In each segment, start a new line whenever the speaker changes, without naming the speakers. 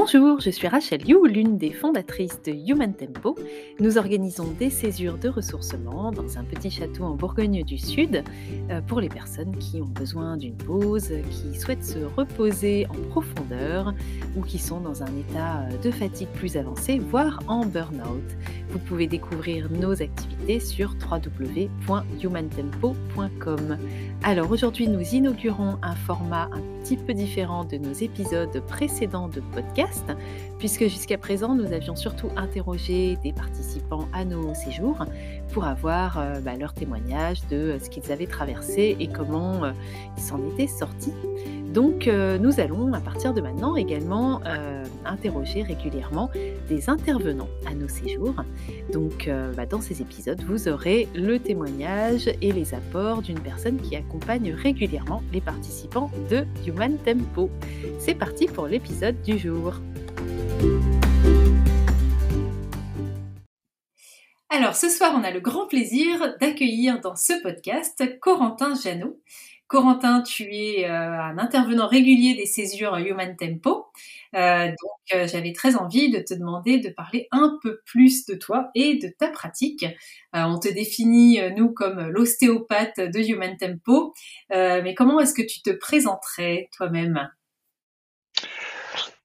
Bonjour, je suis Rachel Yu, l'une des fondatrices de Human Tempo. Nous organisons des césures de ressourcement dans un petit château en Bourgogne du Sud euh, pour les personnes qui ont besoin d'une pause, qui souhaitent se reposer en profondeur ou qui sont dans un état euh, de fatigue plus avancé, voire en burn-out. Vous pouvez découvrir nos activités sur www.humantempo.com. Alors aujourd'hui, nous inaugurons un format un petit peu différent de nos épisodes précédents de podcast, puisque jusqu'à présent, nous avions surtout interrogé des participants à nos séjours pour avoir euh, bah, leur témoignage de euh, ce qu'ils avaient traversé et comment euh, ils s'en étaient sortis. Donc nous allons à partir de maintenant également interroger régulièrement des intervenants à nos séjours. Donc bah, dans ces épisodes, vous aurez le témoignage et les apports d'une personne qui accompagne régulièrement les participants de Human Tempo. C'est parti pour l'épisode du jour. Alors ce soir, on a le grand plaisir d'accueillir dans ce podcast Corentin Janot. Corentin, tu es euh, un intervenant régulier des césures Human Tempo. Euh, donc euh, j'avais très envie de te demander de parler un peu plus de toi et de ta pratique. on te définit, nous, comme l'ostéopathe de Human Tempo. mais comment est-ce que tu te présenterais toi-même?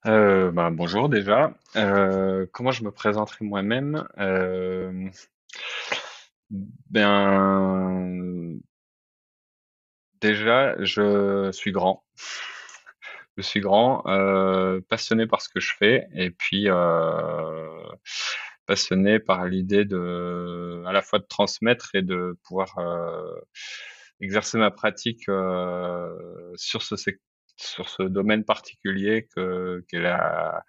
Bah, bonjour déjà. Comment je me présenterai moi-même? Ben, déjà, je suis grand. Je suis grand, euh, passionné par ce que je fais, et puis euh, passionné par l'idée de, à la fois de transmettre et de pouvoir euh, exercer ma pratique sur ce domaine particulier que qu'est le,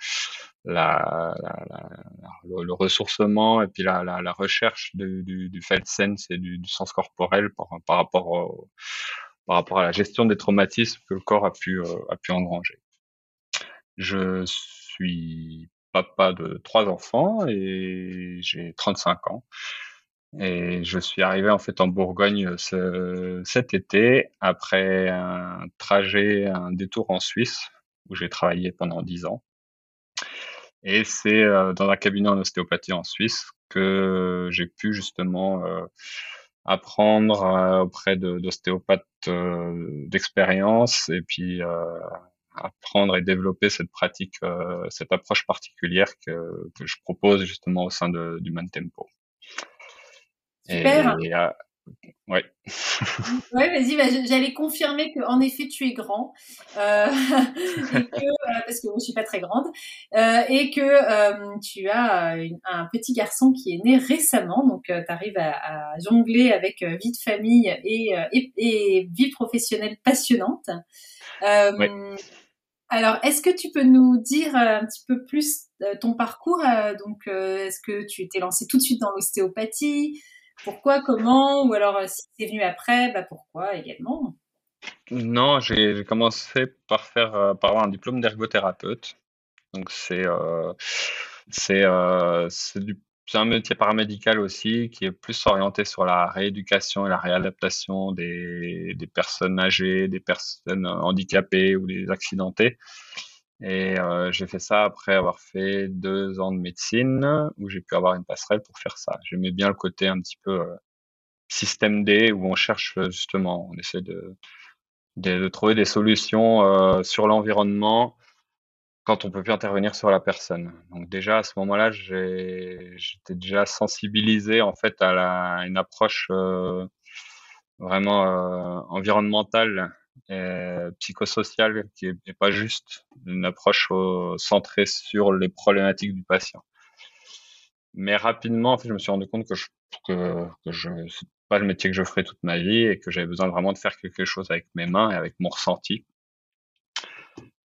ressourcement et puis la, recherche du, felt sense et du, du sens corporel par, par rapport au, par rapport à la gestion des traumatismes que le corps a pu euh, a pu engranger. Je suis papa de trois enfants et j'ai 35 ans. Et je suis arrivé en fait en Bourgogne ce, cet été après un trajet, un détour en Suisse où j'ai travaillé pendant dix ans. Et c'est euh, dans un cabinet en ostéopathie en Suisse que j'ai pu justement euh, apprendre euh, auprès d'ostéopathes d'expérience et puis apprendre et développer cette pratique, cette approche particulière que, que je propose justement au sein de, du Tempo.
Super. Et, euh, ouais. ouais, vas-y, bah, j'allais confirmer que en effet tu es grand, euh, et que, euh, parce que je suis pas très grande, euh, et que tu as un petit garçon qui est né récemment, donc tu arrives à, à, jongler avec vie de famille et, et, et vie professionnelle passionnante. Ouais. Alors, est-ce que tu peux nous dire un petit peu plus ton parcours Donc, est-ce que tu t'es lancé tout de suite dans l'ostéopathie? Pourquoi, comment, ou alors euh, si c'est venu après, bah pourquoi également?
Non, j'ai commencé par faire euh, par avoir un diplôme d'ergothérapeute. Donc c'est euh, c'est euh, un métier paramédical aussi qui est plus orienté sur la rééducation et la réadaptation des, des personnes âgées, des personnes handicapées ou des accidentées. Et euh, j'ai fait ça après avoir fait deux ans de médecine, où j'ai pu avoir une passerelle pour faire ça. J'aimais bien le côté un petit peu euh, système D, où on cherche euh, justement, on essaie de, de, de trouver des solutions euh, sur l'environnement quand on peut plus intervenir sur la personne. Donc déjà à ce moment-là, j'étais déjà sensibilisé en fait à, la, à une approche euh, vraiment environnementale euh, psychosocial qui est, pas juste une approche centrée sur les problématiques du patient. Mais rapidement, je me suis rendu compte que je que, que je pas le métier que je ferais toute ma vie et que j'avais besoin vraiment de faire quelque chose avec mes mains et avec mon ressenti.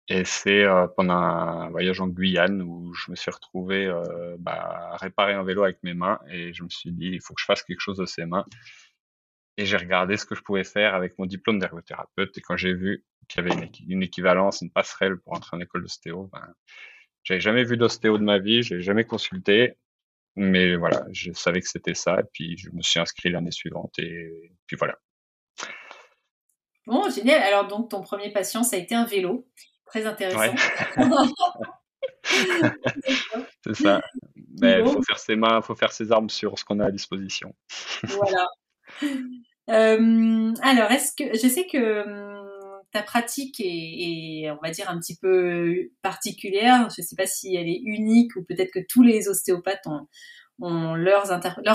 Et c'est euh, pendant un voyage en Guyane où je me suis retrouvé euh, bah, à réparer un vélo avec mes mains et je me suis dit il faut que je fasse quelque chose de ces mains et j'ai regardé ce que je pouvais faire avec mon diplôme d'ergothérapeute. Et quand j'ai vu qu'il y avait une, équivalence, une passerelle pour entrer en école d'ostéo, ben, j'avais jamais vu d'ostéo de ma vie, j'ai jamais consulté, mais voilà, je savais que c'était ça. Et puis je me suis inscrit l'année suivante et puis voilà.
Bon, génial. Alors donc ton premier patient, ça a été un vélo, très intéressant.
c'est ça. Mais il faut faire ses mains, faut faire ses armes sur ce qu'on a à disposition.
voilà. Euh, alors, est-ce que je sais que hum, ta pratique est, on va dire, un petit peu particulière. Je ne sais pas si elle est unique ou peut-être que tous les ostéopathes ont, leur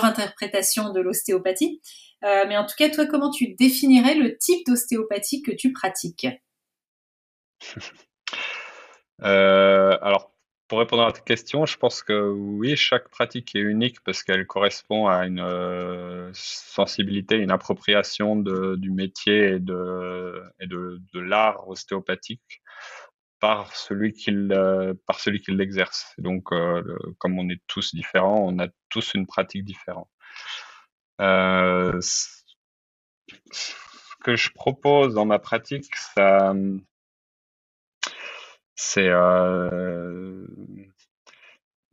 interprétation de l'ostéopathie. Euh, mais en tout cas, toi, comment tu définirais le type d'ostéopathie que tu pratiques?
Euh, Alors, pour répondre à ta question, je pense que oui, chaque pratique est unique parce qu'elle correspond à une euh, sensibilité, une appropriation du métier et de, l'art ostéopathique par celui qui qui l'exerce. Donc, euh, comme on est tous différents, on a tous une pratique différente. Euh, ce que je propose dans ma pratique, ça, c'est euh,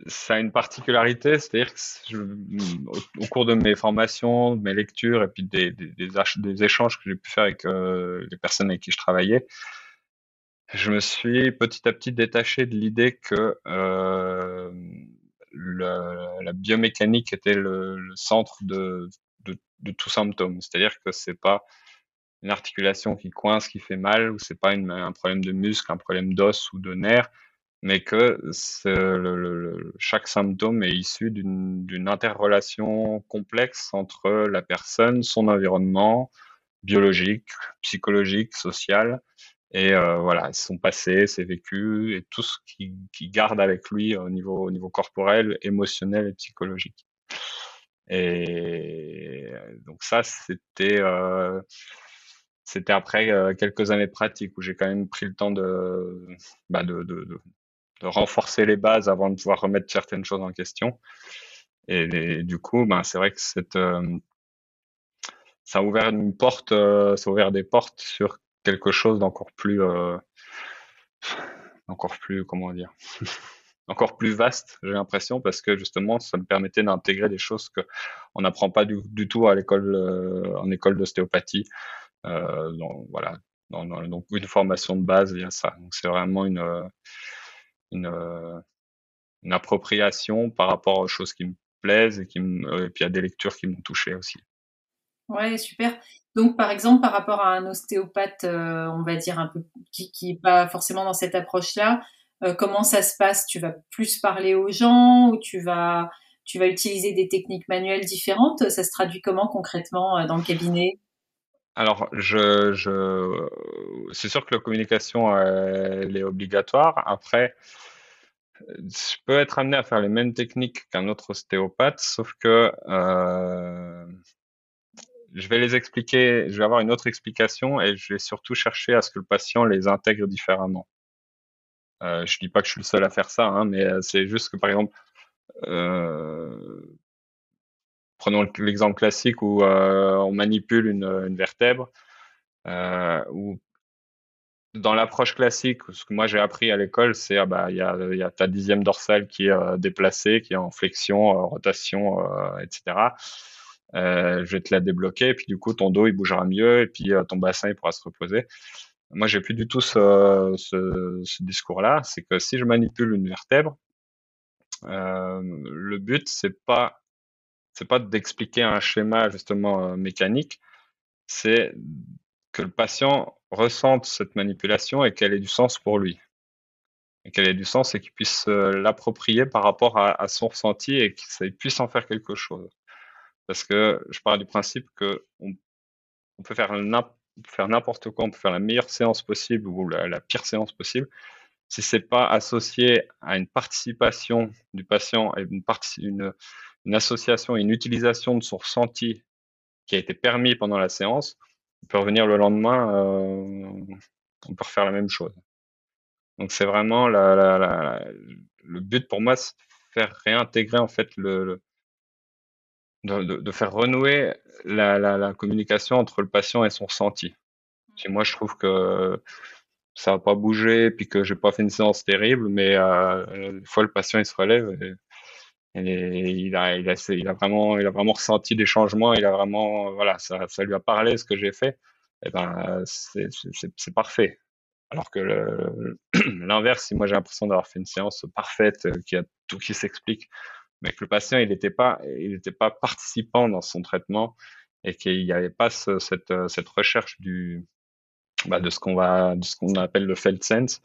ça a une particularité, c'est-à-dire que cours de mes formations, de mes lectures et puis des, échanges que j'ai pu faire avec les personnes avec qui je travaillais, je me suis petit à petit détaché de l'idée que euh, la biomécanique était le, centre de, de, de, tout symptôme. C'est-à-dire que c'est pas une articulation qui coince, qui fait mal, ou c'est pas un problème de muscle, un problème d'os ou de nerf, mais que chaque symptôme est issu d'une interrelation complexe entre la personne, son environnement biologique, psychologique, social, et euh, voilà, son passé, ses vécus et tout ce qui, qui garde avec lui au niveau, au niveau corporel, émotionnel et psychologique. Et donc ça, c'était euh, c'était après euh, quelques années de pratique où j'ai quand même pris le temps de, bah de, renforcer les bases avant de pouvoir remettre certaines choses en question. Et, du coup, ben, c'est vrai que euh, ça a ouvert une porte, ça a ouvert des portes sur quelque chose d'encore plus, euh, encore plus, comment dire, encore plus vaste, j'ai l'impression, parce que justement, ça me permettait d'intégrer des choses que on n'apprend pas du, tout à l'école, euh, en école d'ostéopathie. Euh, voilà, donc une formation de base, il ça. Donc c'est vraiment une, une, une appropriation par rapport aux choses qui me plaisent et qui me, et puis à des lectures qui m'ont touché aussi.
Ouais, super. Donc, par exemple, par rapport à un ostéopathe, euh, on va dire un peu qui, qui est pas forcément dans cette approche-là, euh, comment ça se passe? Tu vas plus parler aux gens ou tu vas tu vas utiliser des techniques manuelles différentes? Ça se traduit comment concrètement euh, dans le cabinet?
Alors, je, je, c'est sûr que la communication, elle est obligatoire. Après, je peux être amené à faire les mêmes techniques qu'un autre ostéopathe, sauf que euh, je vais les expliquer, je vais avoir une autre explication et je vais surtout chercher à ce que le patient les intègre différemment. Euh, je dis pas que je suis le seul à faire ça, hein, mais euh, c'est juste que par exemple, euh, prenons l'exemple classique où euh, on manipule une, une vertèbre, euh, ou dans l'approche classique, ce que moi j'ai appris à l'école, c'est ah bah il y a, y a ta dixième dorsale qui est euh, déplacée, qui est en flexion, rotation, etc euh, je vais te la débloquer, et puis du coup ton dos il bougera mieux, et puis ton bassin il pourra se reposer. Moi j'ai plus du tout ce, ce, ce discours-là, c'est que si je manipule une vertèbre, le but c'est pas c'est pas d'expliquer un schéma justement euh, mécanique, c'est que le patient ressente cette manipulation et qu'elle ait du sens pour lui. Et qu'elle ait du sens et qu'il puisse l'approprier par rapport à, son ressenti et qu'il puisse en faire quelque chose. Parce que je pars du principe que on peut faire n'importe quoi, on peut faire la meilleure séance possible ou la, pire séance possible. Si c'est pas associé à une participation du patient et une, une, une association, une utilisation de son ressenti qui a été permis pendant la séance, on peut revenir le lendemain, euh, on peut refaire la même chose. Donc c'est vraiment la, la, la, le but pour moi, c'est de faire réintégrer en fait le, le, de, de, faire renouer la, la, la, communication entre le patient et son ressenti. Si moi, je trouve que ça n'a pas bougé, puis que j'ai pas fait une séance terrible, mais euh, une fois le patient il se relève et, il, a, vraiment, ressenti des changements, il a vraiment, voilà, ça, ça lui a parlé ce que j'ai fait, et eh ben c'est parfait. Alors que l'inverse, si moi j'ai l'impression d'avoir fait une séance parfaite, qui a tout qui s'explique, mais que le patient il n'était pas, participant dans son traitement et qu'il n'y avait pas cette, cette recherche du, bah, de ce qu'on de ce qu'on appelle le felt sense.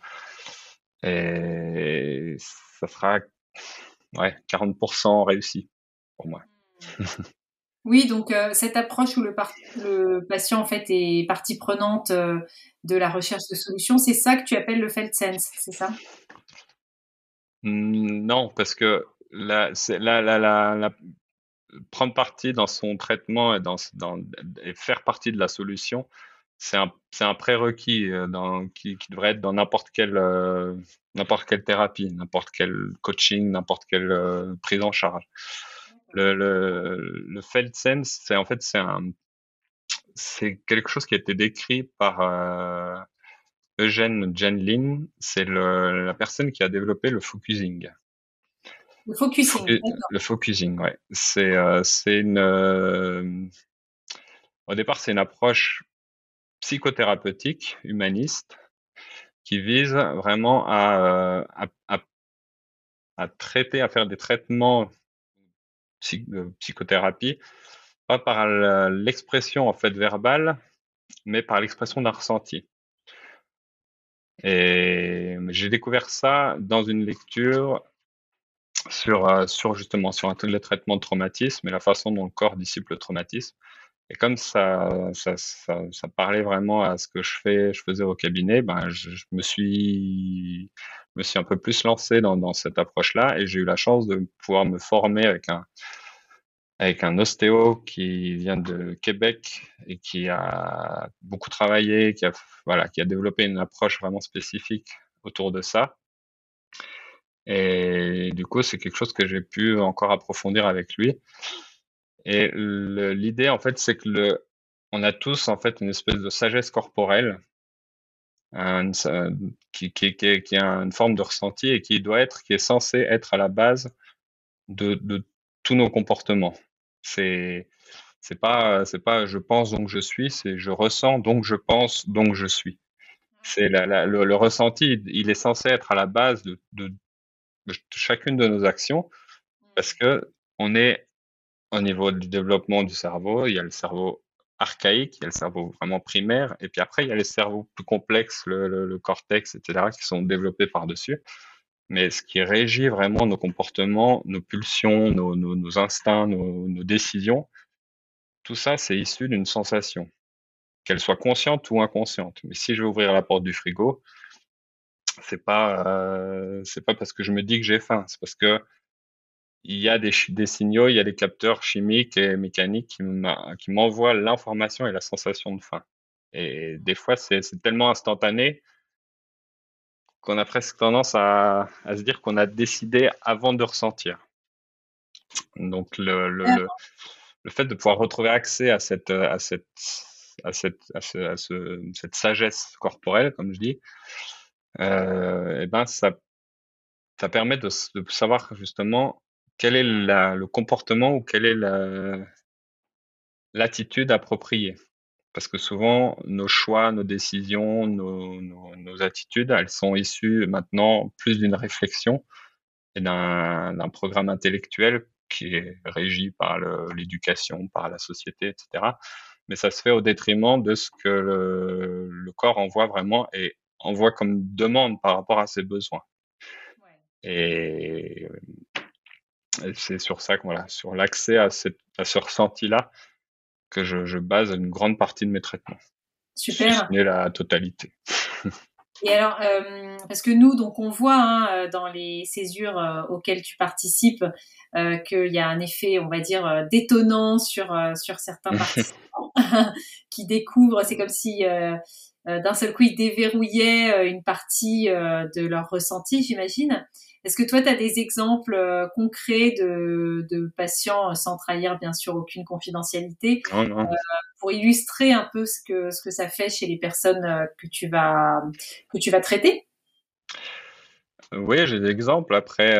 Et ça fera ouais, 40% réussi pour moi.
Oui, donc euh, cette approche où le, le, patient en fait est partie prenante euh, de la recherche de solutions, c'est ça que tu appelles le felt sense, c'est ça?
Mmh, Non, parce que la, la, la, la, prendre partie dans son traitement et, dans, dans, et faire partie de la solution, c'est un, un prérequis euh, dans, qui, qui, devrait être dans n'importe quelle, euh, n'importe quelle thérapie, n'importe quel coaching, n'importe quelle euh, prise en charge. Le, le, le felt sense, c'est en fait c'est un, c'est quelque chose qui a été décrit par euh, Eugène Genlin. C'est la personne qui a développé le focusing.
Le focusing.
Le focusing, ouais. C'est c'est une. au départ, c'est une approche psychothérapeutique, humaniste, qui vise vraiment à, à, traiter, à faire des traitements psychothérapie, pas par l'expression en fait verbale, mais par l'expression d'un ressenti. Et j'ai découvert ça dans une lecture sur, sur justement sur le traitement de traumatisme et la façon dont le corps dissipe le traumatisme. Et comme ça, ça, ça, parlait vraiment à ce que je fais, je faisais au cabinet, ben je, me suis, me suis un peu plus lancé dans, dans cette approche-là et j'ai eu la chance de pouvoir me former avec un, avec un ostéo qui vient de Québec et qui a beaucoup travaillé, qui a, voilà, qui a développé une approche vraiment spécifique autour de ça. Et du coup, c'est quelque chose que j'ai pu encore approfondir avec lui. Et l'idée, en fait, c'est que le, on a tous, en fait, une espèce de sagesse corporelle qui, qui, qui, a une forme de ressenti et qui doit être, qui est censé être à la base de, tous nos comportements. C'est, c'est pas, c'est pas je pense donc je suis, c'est je ressens donc je pense donc je suis. C'est la, le, ressenti, il est censé être à la base de, de, de chacune de nos actions parce que on est au niveau du développement du cerveau, il y a le cerveau archaïque, il y a le cerveau vraiment primaire, et puis après, il y a les cerveaux plus complexes, le, cortex, etc., qui sont développés par-dessus. Mais ce qui régit vraiment nos comportements, nos pulsions, nos, instincts, nos, décisions, tout ça, c'est issu d'une sensation, qu'elle soit consciente ou inconsciente. Mais si je vais ouvrir la porte du frigo, c'est pas euh, c'est pas parce que je me dis que j'ai faim, c'est parce que il y a des, signaux, il y a des capteurs chimiques et mécaniques qui m'envoient l'information et la sensation de faim. Et des fois, c'est tellement instantané qu'on a presque tendance à, se dire qu'on a décidé avant de ressentir. Donc, le, fait de pouvoir retrouver accès à cette, à cette, à cette, à ce, à ce, cette sagesse corporelle, comme je dis, euh, et eh ben ça, ça permet de, de savoir justement quel est le comportement ou quelle est l'attitude appropriée? Parce que souvent, nos choix, nos décisions, nos, attitudes, elles sont issues maintenant plus d'une réflexion et d'un programme intellectuel qui est régi par l'éducation, par la société, etc. Mais ça se fait au détriment de ce que le, le corps envoie vraiment et envoie comme demande par rapport à ses besoins. Et c'est sur ça, voilà, sur l'accès à, cette, à ce ressenti-là, que je, je, base une grande partie de mes traitements.
Super.
Si la totalité.
Et alors, euh, parce que nous, donc, on voit hein, euh, dans les césures euh, auxquelles tu participes euh, qu'il y a un effet, on va dire, détonnant sur sur certains participants qui découvrent. C'est comme si d'un seul coup ils déverrouillaient une partie de leur ressenti, j'imagine. Est-ce que toi, tu as des exemples euh, concrets de, patients, euh, sans trahir bien sûr aucune confidentialité, euh, pour illustrer un peu ce que, ce que ça fait chez les personnes que tu vas, que tu vas traiter?
Oui, j'ai des exemples. Après,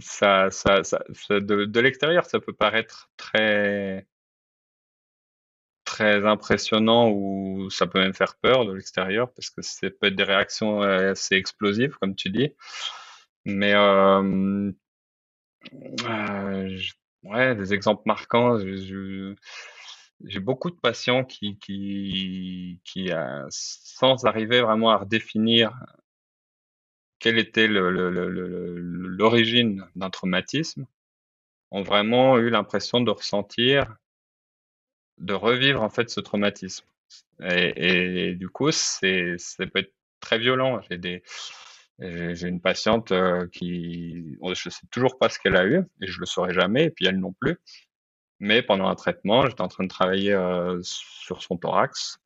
ça, ça, ça, de, de l'extérieur, ça peut paraître très très impressionnant ou ça peut même faire peur de l'extérieur parce que ça peut être des réactions assez explosives, comme tu dis. Mais euh, euh, ouais, des exemples marquants. J'ai beaucoup de patients qui, qui, qui sans arriver vraiment à redéfinir quelle était l'origine d'un traumatisme, ont vraiment eu l'impression de ressentir, de revivre en fait ce traumatisme. Et, du coup, c'est, ça peut être très violent. J'ai des, j'ai une patiente euh, qui, je sais toujours pas ce qu'elle a eu et je le saurai jamais, et puis elle non plus. Mais pendant un traitement, j'étais en train de travailler euh, sur son thorax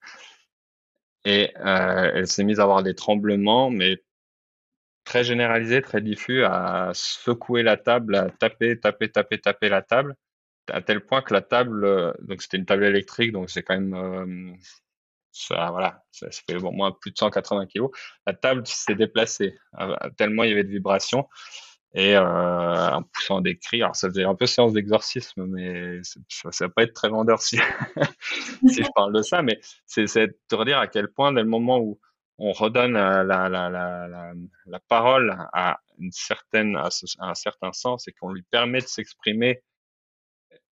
et euh, elle s'est mise à avoir des tremblements, mais très généralisés, très diffus, à secouer la table, à taper, taper, taper, taper la table, à tel point que la table, donc c'était une table électrique, donc c'est quand même ça, voilà, ça, fait au moins plus de 180 kilos. La table s'est déplacée euh, tellement il y avait de vibrations et euh, en poussant des cris. Alors ça faisait un peu séance d'exorcisme, mais ça, ça va pas être très vendeur si, je parle de ça, mais c'est de redire à quel point dès le moment où on redonne la, la, la, la, la parole à une certaine, à, un certain sens et qu'on lui permet de s'exprimer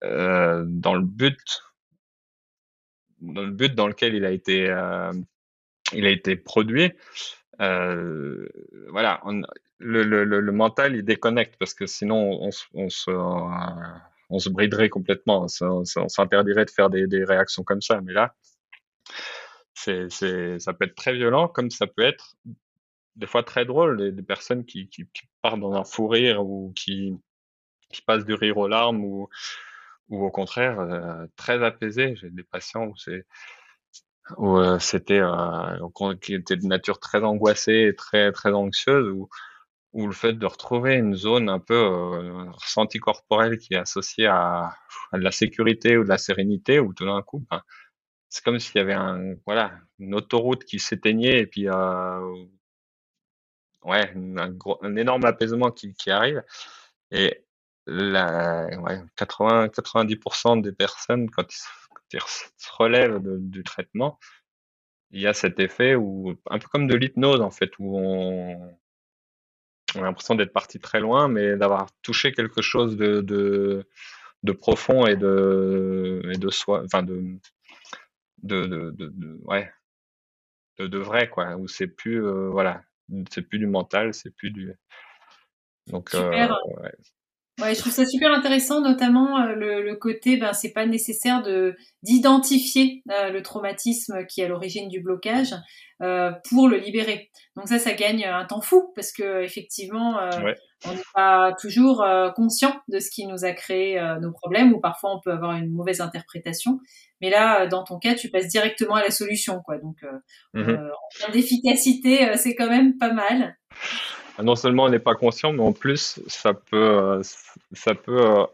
euh, dans le but dans le but dans lequel il a été, euh, il a été produit, euh, voilà, le, le, le, mental il déconnecte parce que sinon on, on se on se briderait complètement, on, s'interdirait de faire des, des, réactions comme ça. Mais là, c'est, ça peut être très violent, comme ça peut être des fois très drôle, des, personnes qui, qui, qui, partent dans un fou rire ou qui, qui passent du rire aux larmes ou, ou au contraire euh, très apaisé. J'ai des patients où c'est où euh, c'était euh, qui était de nature très angoissée et très très anxieuse où où le fait de retrouver une zone un peu euh, ressenti corporel qui est associée à, à, de la sécurité ou de la sérénité ou tout d'un coup ben, c'est comme s'il y avait un voilà une autoroute qui s'éteignait et puis euh, ouais un, gros, un énorme apaisement qui, qui arrive et la, ouais, 80-90% des personnes, quand ils, se relèvent du traitement, il y a cet effet où, un peu comme de l'hypnose en fait, où on, on a l'impression d'être parti très loin, mais d'avoir touché quelque chose de, de, de, profond et de, et de soi, enfin de, de, de, ouais, de, vrai quoi, où c'est plus, euh, voilà, c'est plus du mental, c'est plus du.
Donc, euh, ouais. Ouais, je trouve ça super intéressant, notamment euh, le, le, côté, ben c'est pas nécessaire de d'identifier euh, le traumatisme qui est à l'origine du blocage euh, pour le libérer. Donc ça, ça gagne un temps fou parce que effectivement, euh, on n'est pas toujours conscient de ce qui nous a créé nos problèmes ou parfois on peut avoir une mauvaise interprétation. Mais là, dans ton cas, tu passes directement à la solution, quoi. Donc mmh en termes d'efficacité, c'est quand même pas mal
non seulement on n'est pas conscient, mais en plus, ça peut, euh, ça peut euh,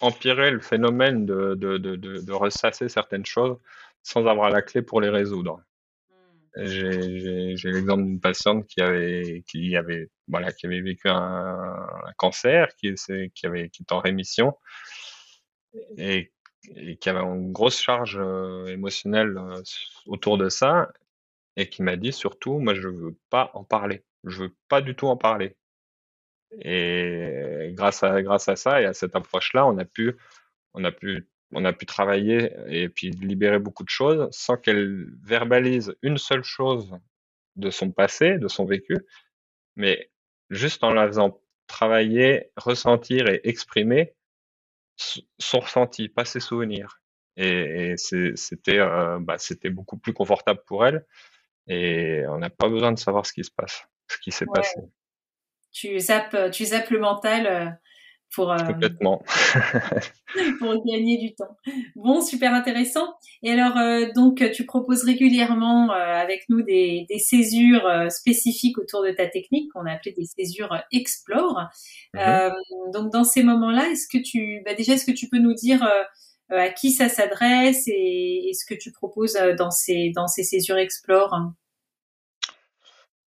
empirer le phénomène de, de, de, de, ressasser certaines choses sans avoir la clé pour les résoudre. Hmm. J'ai l'exemple d'une patiente qui avait, qui avait, voilà, qui avait vécu un, cancer, qui, qui avait, qui est en rémission et, et qui avait une grosse charge euh, émotionnelle autour de ça et qui m'a dit surtout, moi je veux pas en parler je veux pas du tout en parler. Et grâce à grâce à ça et à cette approche-là, on a pu on a pu on a pu travailler et puis libérer beaucoup de choses sans qu'elle verbalise une seule chose de son passé, de son vécu, mais juste en la faisant travailler, ressentir et exprimer son ressenti, pas ses souvenirs. Et, c'était euh, bah, c'était beaucoup plus confortable pour elle et on n'a pas besoin de savoir ce qui se passe ce qui s'est passé.
Tu zappes, tu zappes le mental euh, pour, euh,
Complètement.
pour gagner du temps. Bon, super intéressant. Et alors, euh, donc, tu proposes régulièrement avec nous des, des césures spécifiques autour de ta technique qu'on a appelé des césures Explore. Mm-hmm. donc, dans ces moments-là, est-ce que tu, bah déjà, est-ce que tu peux nous dire à qui ça s'adresse et, et, ce que tu proposes dans ces, dans ces césures Explore?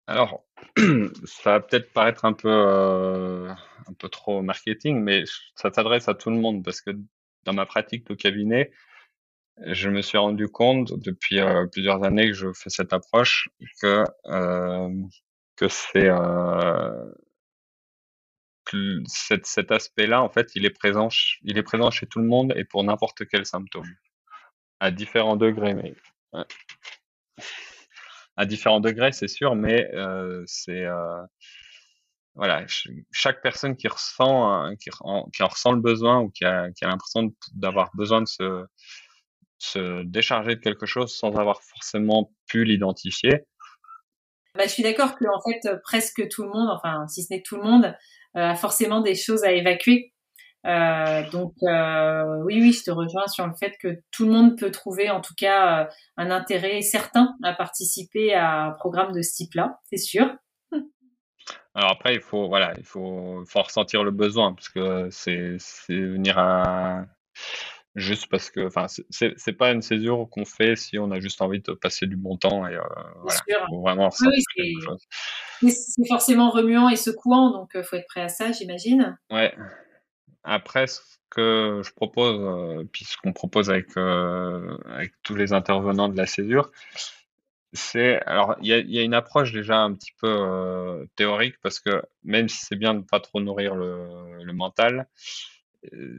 Alors, ça va peut-être paraître un peu, euh, un peu trop marketing, mais ça s'adresse à tout le monde parce que dans ma pratique au cabinet, je me suis rendu compte depuis euh, plusieurs années que je fais cette approche que euh, que c'est cet aspect-là en fait il est présent il est présent chez tout le monde et pour n'importe quel symptôme à différents degrés mais à différents degrés c'est sûr mais euh, c'est euh, voilà, chaque personne qui ressent, en, qui en ressent le besoin ou qui a, l'impression d'avoir besoin de se, se décharger de quelque chose sans avoir forcément pu l'identifier.
Bah, je suis d'accord que en fait presque tout le monde, enfin si ce n'est tout le monde, euh, a forcément des choses à évacuer. Euh, donc euh, oui, oui, je te rejoins sur le fait que tout le monde peut trouver en tout cas un intérêt certain à participer à un programme de ce type-là, c'est sûr.
Alors après, il faut voilà, il faut, faut ressentir le besoin parce que c'est venir à juste parce que, enfin, c'est pas une césure qu'on fait si on a juste envie de passer du bon temps et euh, voilà, faut vraiment
oui. C'est forcément remuant et secouant, donc euh, faut être prêt à ça, j'imagine.
Ouais. Après, ce que je propose, euh, puis ce qu'on propose avec euh, avec tous les intervenants de la césure, c'est alors il y a, y a, une approche déjà un petit peu euh, théorique parce que même si c'est bien de pas trop nourrir le, le mental,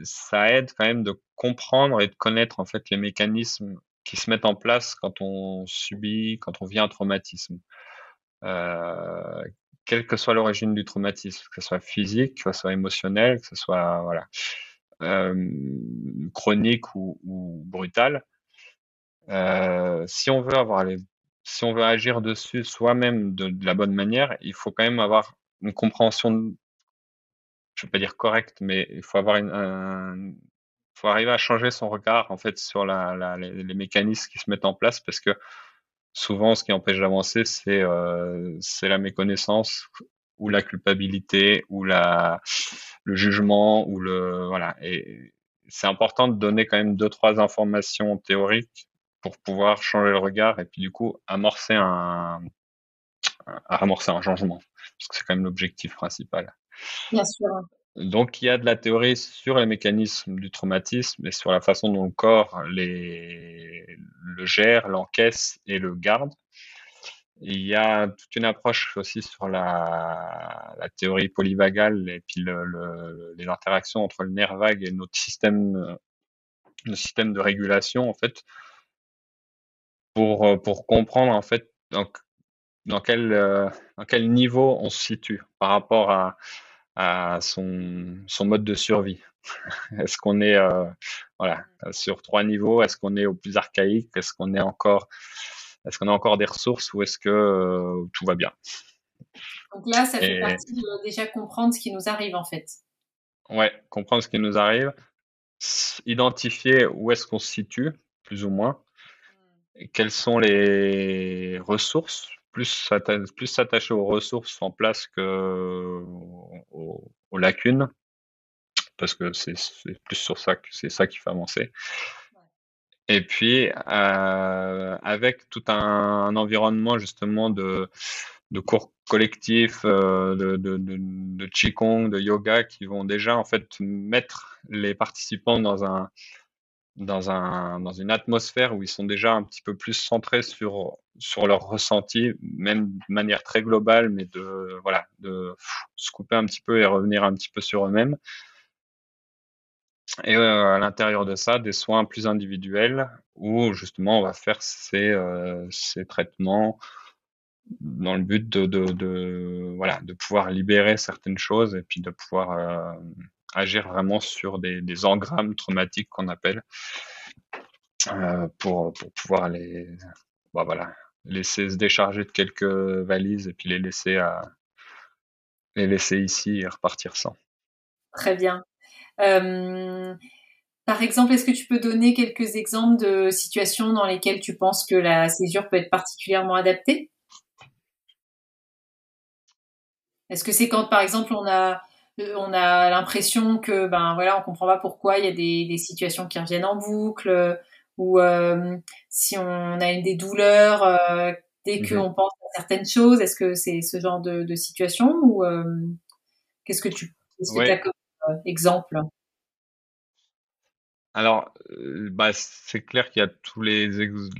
ça aide quand même de comprendre et de connaître en fait les mécanismes qui se mettent en place quand on subit, quand on vit un traumatisme. Quelle que soit l'origine du traumatisme, que ce soit physique, que ce soit émotionnel, que ce soit voilà euh, chronique ou, brutal. Euh, si on veut avoir si on veut agir dessus soi-même de, la bonne manière, il faut quand même avoir une compréhension je vais pas dire correct, mais il faut avoir une, un, faut arriver à changer son regard en fait sur les, les, mécanismes qui se mettent en place parce que souvent ce qui empêche d'avancer c'est euh, la méconnaissance ou la culpabilité ou la le jugement ou le voilà et c'est important de donner quand même deux trois informations théoriques pour pouvoir changer le regard et puis du coup amorcer un, un amorcer un changement parce que c'est quand même l'objectif principal.
Bien sûr.
Donc, il y a de la théorie sur les mécanismes du traumatisme et sur la façon dont le corps le gère, l'encaisse et le garde. Il y a toute une approche aussi sur la, théorie polyvagale et puis le, le, les interactions entre le nerf vague et notre système, de régulation, en fait, pour, comprendre, en fait, dans quel, euh, dans quel niveau on se situe par rapport à, à son, son mode de survie. Est-ce qu'on est euh, voilà sur trois niveaux? Est-ce qu'on est au plus archaïque? Est-ce qu'on est encore est-ce qu'on a encore des ressources ou est-ce que euh, tout va bien?
Donc là, ça fait Et... partie de déjà comprendre ce qui nous arrive en fait.
Ouais, comprendre ce qui nous arrive, identifier où est-ce qu'on se situe, plus ou moins, quelles sont les ressources plus plus s'attacher aux ressources en place que aux, aux lacunes, parce que c'est plus sur ça que c'est ça qui fait avancer. Et puis euh, avec tout un, un, environnement justement de de cours collectifs, euh, de, de, de, de qigong, de yoga, qui vont déjà en fait mettre les participants dans un dans, un, dans une atmosphère où ils sont déjà un petit peu plus centrés sur, sur leur ressenti, même de manière très globale, mais de, voilà, de se couper un petit peu et revenir un petit peu sur eux-mêmes. Et euh, à l'intérieur de ça, des soins plus individuels où justement on va faire ces, euh, ces traitements dans le but de, de, voilà, de pouvoir libérer certaines choses et puis de pouvoir euh, agir vraiment sur des, engrammes traumatiques qu'on appelle euh, pour, pour pouvoir les bah voilà laisser se décharger de quelques valises et puis les laisser à les laisser ici et repartir sans.
Très bien. Euh, par exemple, est-ce que tu peux donner quelques exemples de situations dans lesquelles tu penses que la césure peut être particulièrement adaptée? Est-ce que c'est quand, par exemple, on a on a l'impression que ben voilà, on comprend pas pourquoi il y a des, des situations qui reviennent en boucle euh, ou euh, si on a des douleurs euh, dès mmh qu'on pense à certaines choses. Est-ce que c'est ce genre de, de situation ou euh, qu'est-ce que tu que ouais. as comme exemple?
Alors, euh, bah, c'est clair qu'il y a tous les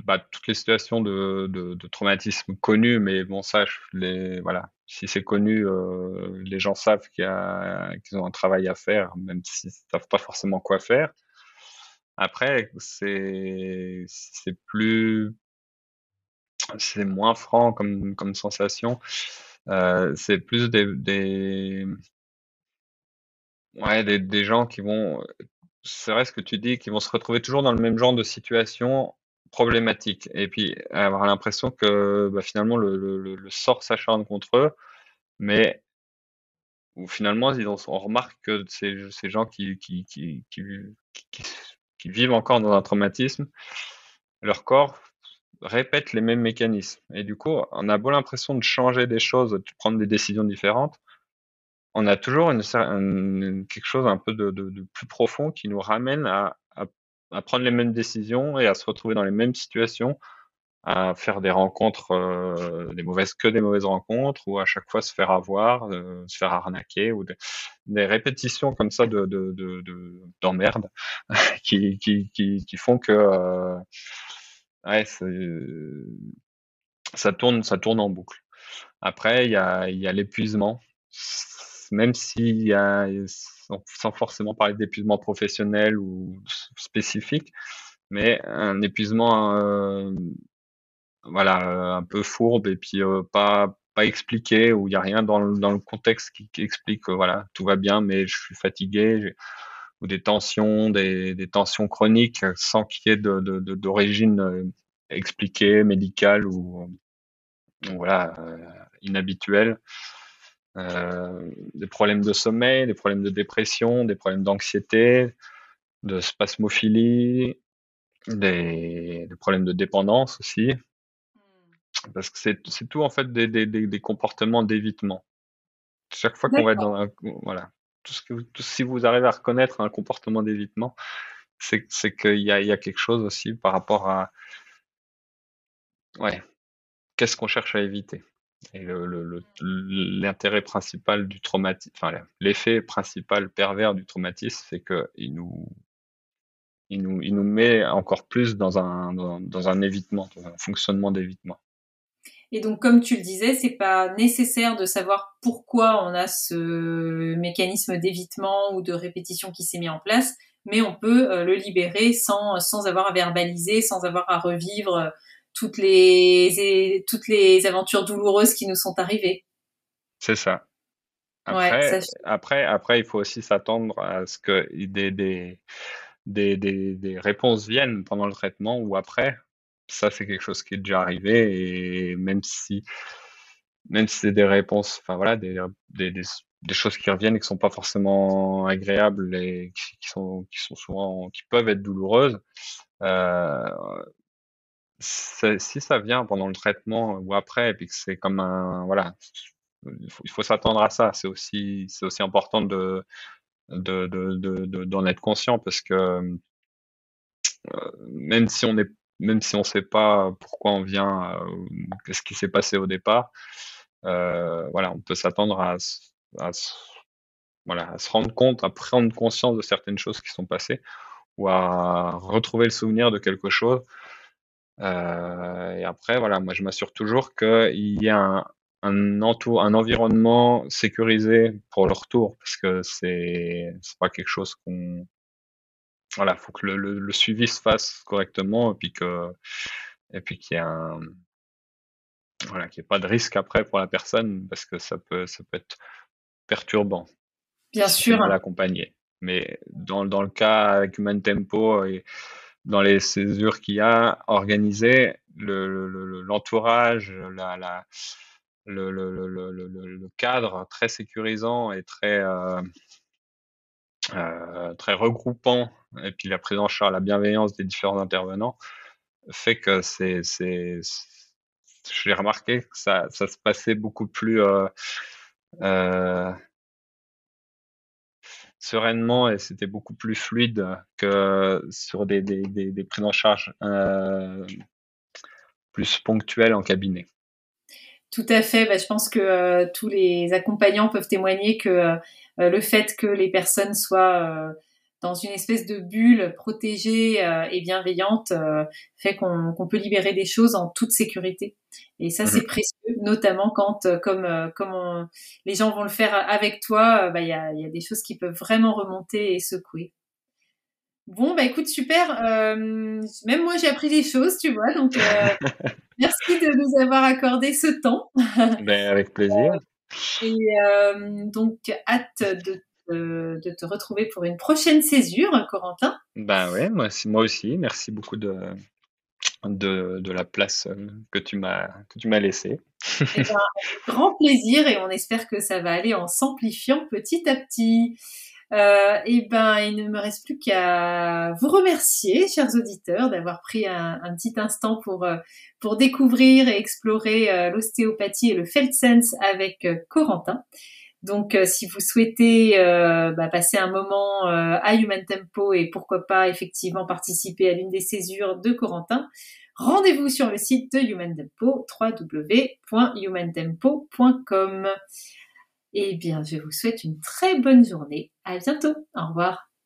bah, toutes les situations de, de, traumatisme connues, mais bon, ça, les, voilà, si c'est connu, euh, les gens savent qu'ils ont un travail à faire, même s'ils savent pas forcément quoi faire. Après, c'est, c'est moins franc comme, sensation. Euh, c'est plus des, des, ouais, des, des gens qui vont c'est vrai ce que tu dis, qu'ils vont se retrouver toujours dans le même genre de situation problématique. Et puis avoir l'impression que bah, finalement le, sort s'acharne contre eux, mais où finalement on, remarque que ces, ces gens qui, qui, qui, qui, vivent encore dans un traumatisme, leur corps répète les mêmes mécanismes. Et du coup, on a beau l'impression de changer des choses, de prendre des décisions différentes, on a toujours une, quelque chose un peu de, plus profond qui nous ramène à, prendre les mêmes décisions et à se retrouver dans les mêmes situations, à faire des rencontres, euh, des mauvaises que des mauvaises rencontres, ou à chaque fois se faire avoir, euh, se faire arnaquer, ou des, répétitions comme ça de d'emmerde qui, font que euh, ouais, ça tourne ça tourne en boucle. Après, il y a, y a l'épuisement même s'il y a, sans, forcément parler d'épuisement professionnel ou spécifique, mais un épuisement, euh, voilà, euh, un peu fourbe et puis euh, pas pas expliqué où il y a rien dans le, dans le contexte qui, explique que voilà tout va bien mais je suis fatigué ou des tensions des, des tensions chroniques sans qu'il y ait d'origine expliquée médicale ou voilà inhabituelle euh, des problèmes de sommeil, des problèmes de dépression, des problèmes d'anxiété, de spasmophilie, des, problèmes de dépendance aussi. Parce que c'est tout en fait des, des, des comportements d'évitement. Chaque fois qu'on va être dans un. Voilà. Tout ce que, tout, si vous arrivez à reconnaître un comportement d'évitement, c'est qu'il y a, y a quelque chose aussi par rapport à. Ouais. Qu'est-ce qu'on cherche à éviter l'intérêt principal du traumatisme, enfin l'effet principal pervers du traumatisme, c'est qu'il nous, il nous, il nous met encore plus dans un, dans, un évitement, dans un fonctionnement d'évitement.
Et donc, comme tu le disais, c'est pas nécessaire de savoir pourquoi on a ce mécanisme d'évitement ou de répétition qui s'est mis en place, mais on peut euh, le libérer sans, sans avoir à verbaliser, sans avoir à revivre toutes les toutes les aventures douloureuses qui nous sont arrivées.
C'est ça. Après, après, après, il faut aussi s'attendre à ce que des, des, des, des, réponses viennent pendant le traitement ou après. Ça, c'est quelque chose qui est déjà arrivé et même si, même si c'est des réponses, enfin voilà, des, des, des, choses qui reviennent et qui sont pas forcément agréables et qui, sont, qui sont souvent, qui peuvent être douloureuses, euh, si ça vient pendant le traitement ou après, puis c'est comme un, voilà, il faut, s'attendre à ça. C'est aussi, aussi important de, de, de, d'en être conscient parce que euh, même si on si on sait pas pourquoi on vient, euh, qu'est-ce qui s'est passé au départ, euh, voilà, on peut s'attendre voilà, à se rendre compte, à prendre conscience de certaines choses qui sont passées ou à retrouver le souvenir de quelque chose euh, et après, voilà, moi je m'assure toujours qu'il y a un, un, entour, un environnement sécurisé pour le retour, parce que c'est pas quelque chose qu'on voilà, faut que le, le, suivi se fasse correctement et puis que et puis qu'il y un voilà, qu'il n'y ait pas de risque après pour la personne parce que ça peut ça peut être perturbant.
Bien sûr.
Mal accompagné. Mais dans, dans le cas avec Human Tempo et dans les césures qu'il y a organisées, l'entourage, le, cadre très sécurisant et très, euh, euh, très regroupant, et puis la présence en charge, la bienveillance des différents intervenants, fait que c'est, c'est, je l'ai remarqué, que ça, ça se passait beaucoup plus euh, euh sereinement et c'était beaucoup plus fluide que sur des, des, des, prises en charge euh, plus ponctuelles en cabinet.
Tout à fait. Bah, je pense que euh, tous les accompagnants peuvent témoigner que euh, le fait que les personnes soient dans une espèce de bulle protégée et bienveillante fait qu'on peut libérer des choses en toute sécurité. Et ça, c'est mhm. précieux, notamment quand, comme, comme les gens vont le faire avec toi, bah, il y, a, y a des choses qui peuvent vraiment remonter et secouer. Bon, bah écoute, super. Euh, même moi, j'ai appris des choses, tu vois. Donc, euh, merci de nous avoir accordé ce temps.
Ben, avec plaisir.
et euh, donc, hâte de, de, te retrouver pour une prochaine césure, Corentin.
Ben ouais, moi, moi aussi. Merci beaucoup de, de, la place que tu m'as que tu m'as laissée.
Eh ben, grand plaisir et on espère que ça va aller en s'amplifiant petit à petit. Euh, et ben, il ne me reste plus qu'à vous remercier, chers auditeurs, d'avoir pris un, petit instant pour euh, pour découvrir et explorer euh, l'ostéopathie et le Felsense avec Corentin. Donc, si vous souhaitez bah, passer un moment à Human Tempo et pourquoi pas effectivement participer à l'une des césures de Corentin, rendez-vous sur le site de Human Tempo, www.humantempo.com. Eh bien, je vous souhaite une très bonne journée. À bientôt. Au revoir.